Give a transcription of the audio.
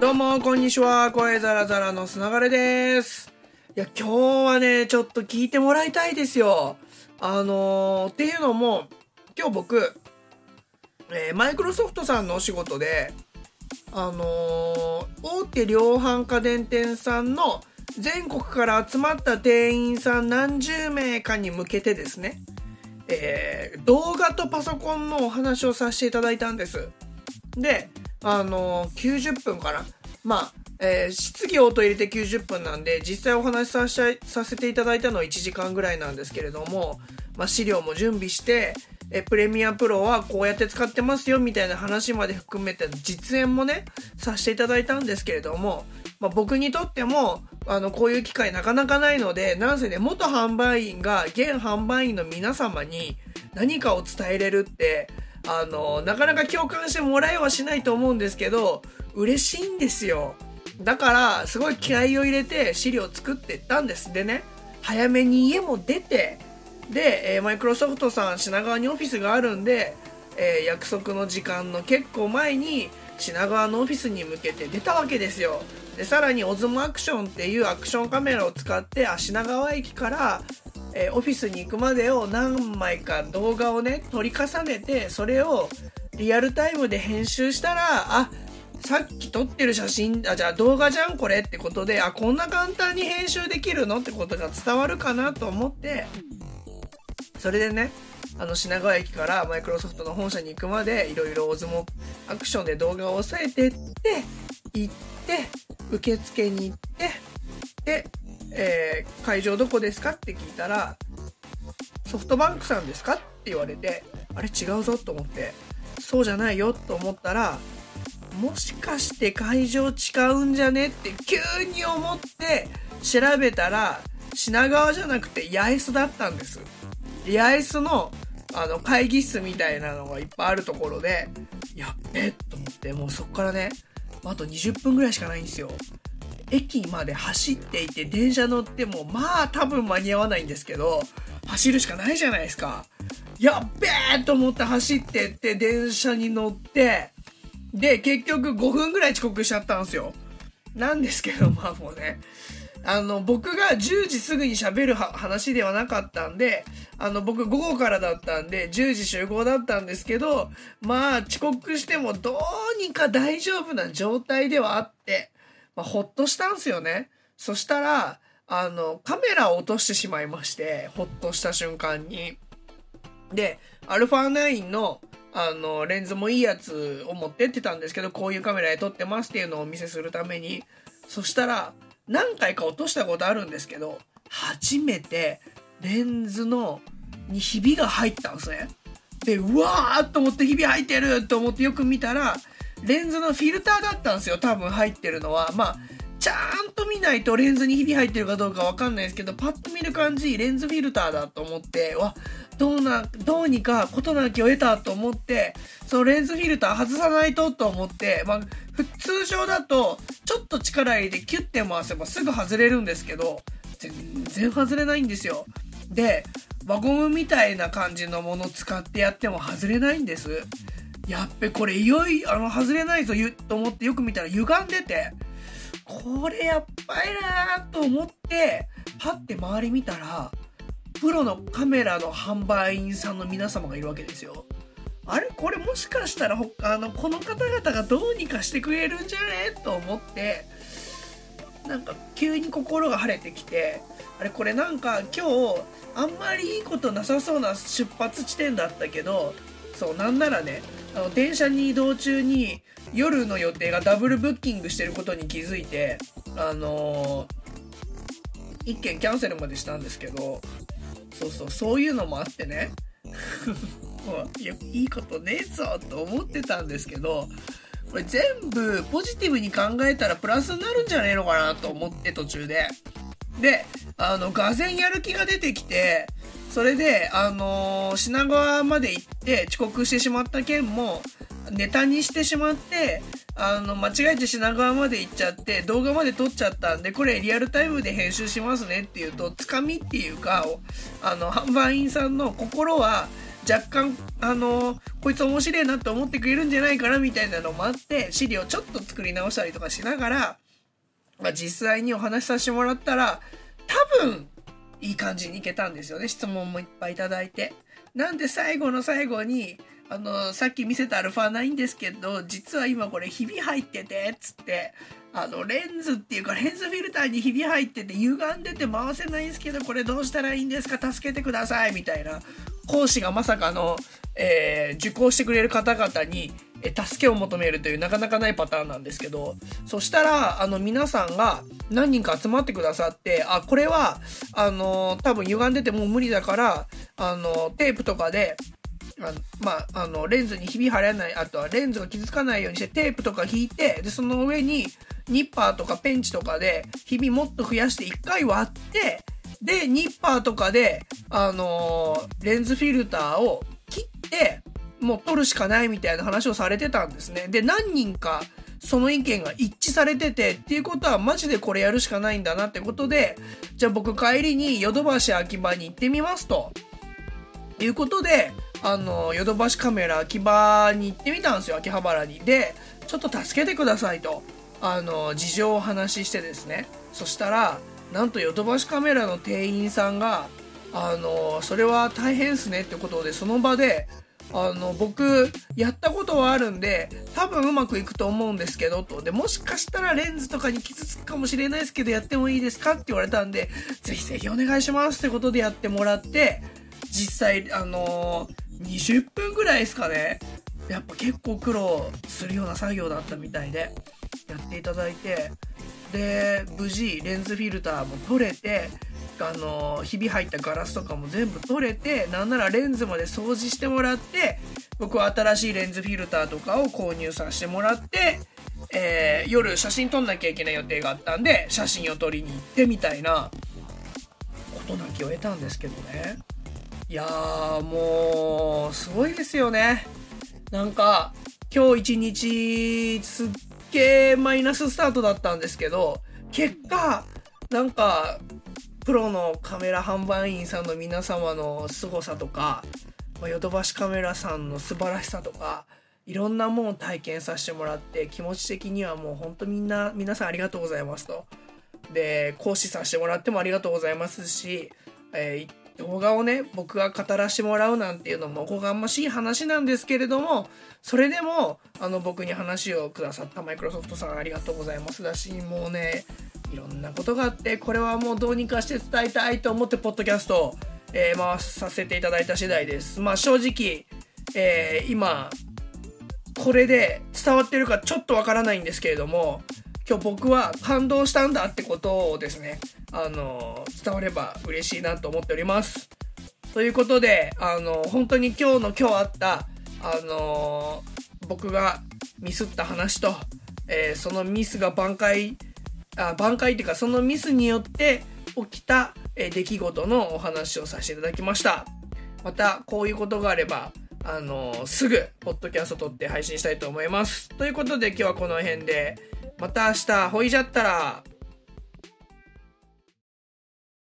どうも、こんにちは。声ザラザラのすながれです。いや、今日はね、ちょっと聞いてもらいたいですよ。あのーっていうのも、今日僕、えーマイクロソフトさんのお仕事で、あのー大手量販家電店さんの全国から集まった店員さん何十名かに向けてですね、えー動画とパソコンのお話をさせていただいたんです。で、あの90分かな。まあ、えー質疑応答入れて90分なんで、実際お話しさせてさせていただいたのは1時間ぐらいなんですけれども、まあ、資料も準備して、えプレミアプロはこうやって使ってますよみたいな話まで含めて実演もね、させていただいたんですけれども、まあ、僕にとっても、あの、こういう機会なかなかないので、なんせね、元販売員が現販売員の皆様に何かを伝えれるって、あの、なかなか共感してもらえはしないと思うんですけど、嬉しいんですよ。だから、すごい気合を入れて資料作ってったんです。でね、早めに家も出て、で、えーマイクロソフトさん品川にオフィスがあるんで、えー約束の時間の結構前に品川のオフィスに向けて出たわけですよ。で、さらにオズモアクションっていうアクションカメラを使って、あ品川駅から、えーオフィスに行くまでを何枚か動画をね、撮り重ねて、それをリアルタイムで編集したら、あ、さっき撮ってる写真、あ、じゃあ動画じゃんこれってことで、あ、こんな簡単に編集できるの？ってことが伝わるかなと思って、それでね、あの品川駅からマイクロソフトの本社に行くまでいろいろオズモアクションで動画を押さえてって、行って、受付に行って、で、えー会場どこですかって聞いたら、ソフトバンクさんですかって言われて、あれ違うぞと思って、そうじゃないよと思ったら、もしかして会場違うんじゃねって急に思って調べたら品川じゃなくて八重洲だったんです。八重洲のあの会議室みたいなのがいっぱいあるところでやっべえと思ってもうそっからねあと20分ぐらいしかないんですよ。駅まで走っていて電車乗ってもまあ多分間に合わないんですけど走るしかないじゃないですかやっべえと思って走ってって電車に乗ってで、結局5分ぐらい遅刻しちゃったんですよ。なんですけど、まあもうね、あの、僕が10時すぐに喋る話ではなかったんで、あの、僕午後からだったんで、10時集合だったんですけど、まあ遅刻してもどうにか大丈夫な状態ではあって、まあほっとしたんですよね。そしたら、あの、カメラを落としてしまいまして、ほっとした瞬間に。で、アルファ9の、あの、レンズもいいやつを持ってってたんですけど、こういうカメラで撮ってますっていうのをお見せするために、そしたら、何回か落としたことあるんですけど、初めてレンズの、にひびが入ったんですね。で、うわーっと思ってひび入ってると思ってよく見たら、レンズのフィルターだったんですよ、多分入ってるのは。まあ、ちゃんと見ないとレンズにひび入ってるかどうかわかんないですけど、パッと見る感じ、レンズフィルターだと思って、わ、どうな、どうにか事なきを得たと思って、そのレンズフィルター外さないとと思って、まあ、普通常だと、ちょっと力入れてキュッて回せばすぐ外れるんですけど、全然外れないんですよ。で、輪ゴムみたいな感じのものを使ってやっても外れないんです。やっべ、これいよいよ、あの、外れないぞ、ゆと思ってよく見たら歪んでて、これやっばいなーと思って、パッて周り見たら、プロのカメラの販売員さんの皆様がいるわけですよ。あれこれもしかしたらあのこの方々がどうにかしてくれるんじゃねと思ってなんか急に心が晴れてきてあれこれなんか今日あんまりいいことなさそうな出発地点だったけどそうなんならねあの電車に移動中に夜の予定がダブルブッキングしてることに気づいてあのー、一件キャンセルまでしたんですけどそうそうそういうのもあってね いやいいことねえぞと思ってたんですけどこれ全部ポジティブに考えたらプラスになるんじゃねえのかなと思って途中で。で、あの、がぜやる気が出てきて、それで、あのー品川まで行って遅刻してしまった件もネタにしてしまって、あの、間違えて品川まで行っちゃって、動画まで撮っちゃったんで、これリアルタイムで編集しますねっていうと、つかみっていうか、あの、販売員さんの心は、若干、あの、こいつ面白いなって思ってくれるんじゃないかなみたいなのもあって、資料ちょっと作り直したりとかしながら、まあ、実際にお話しさせてもらったら、多分、いい感じにいけたんですよね。質問もいっぱいいただいて。なんで最後の最後に、あの、さっき見せたアルファないんですけど、実は今これひび入ってて、つって、あの、レンズっていうか、レンズフィルターにひび入ってて、歪んでて回せないんですけど、これどうしたらいいんですか？助けてくださいみたいな、講師がまさかの、えー、受講してくれる方々に、え助けを求めるというなかなかないパターンなんですけど、そしたら、あの、皆さんが何人か集まってくださって、あ、これは、あの、多分歪んでてもう無理だから、あの、テープとかで、あまあ、あの、レンズにひび入らない、あとはレンズが傷つかないようにしてテープとか引いて、で、その上にニッパーとかペンチとかでひびもっと増やして一回割って、で、ニッパーとかで、あの、レンズフィルターを切って、もう取るしかないみたいな話をされてたんですね。で、何人かその意見が一致されてて、っていうことはマジでこれやるしかないんだなってことで、じゃあ僕帰りにヨドバシ秋葉に行ってみますと。いうことで、あの、ヨドバシカメラ秋葉に行ってみたんですよ、秋葉原に。で、ちょっと助けてくださいと、あの、事情をお話ししてですね。そしたら、なんとヨドバシカメラの店員さんが、あの、それは大変っすねってことで、その場で、あの、僕、やったことはあるんで、多分うまくいくと思うんですけど、と。で、もしかしたらレンズとかに傷つくかもしれないですけど、やってもいいですかって言われたんで、ぜひぜひお願いしますってことでやってもらって、実際、あのー、20分ぐらいですかね。やっぱ結構苦労するような作業だったみたいで、やっていただいて、で、無事、レンズフィルターも取れて、あのひび入ったガラスとかも全部取れてなんならレンズまで掃除してもらって僕は新しいレンズフィルターとかを購入させてもらって、えー、夜写真撮んなきゃいけない予定があったんで写真を撮りに行ってみたいなことなきを得たんですけどね。いやーもうすごいですよね。なんか今日一日すっげーマイナススタートだったんですけど結果なんかプロのカメラ販売員さんの皆様の凄さとか、まヨドバシカメラさんの素晴らしさとか、いろんなものを体験させてもらって、気持ち的にはもうほんとみんな、皆さんありがとうございますと。で、講師させてもらってもありがとうございますし、えー、動画をね、僕が語らせてもらうなんていうのもおこがましい話なんですけれども、それでも、あの、僕に話をくださったマイクロソフトさんありがとうございますだし、もうね、いろんなことがあってこれはもうどうにかして伝えたいと思ってポッドキャストを、えー、回させていただいた次第です。まあ正直、えー、今これで伝わってるかちょっとわからないんですけれども今日僕は感動したんだってことをですねあの伝われば嬉しいなと思っております。ということであの本当に今日の今日あったあの僕がミスった話と、えー、そのミスが挽回あ挽回っていうかそのミスによって起きた、え出来事のお話をさせていただきました。またこういうことがあればあのー、すぐポッドキャスト撮って配信したいと思います。ということで今日はこの辺でまた明日ほいじゃったら。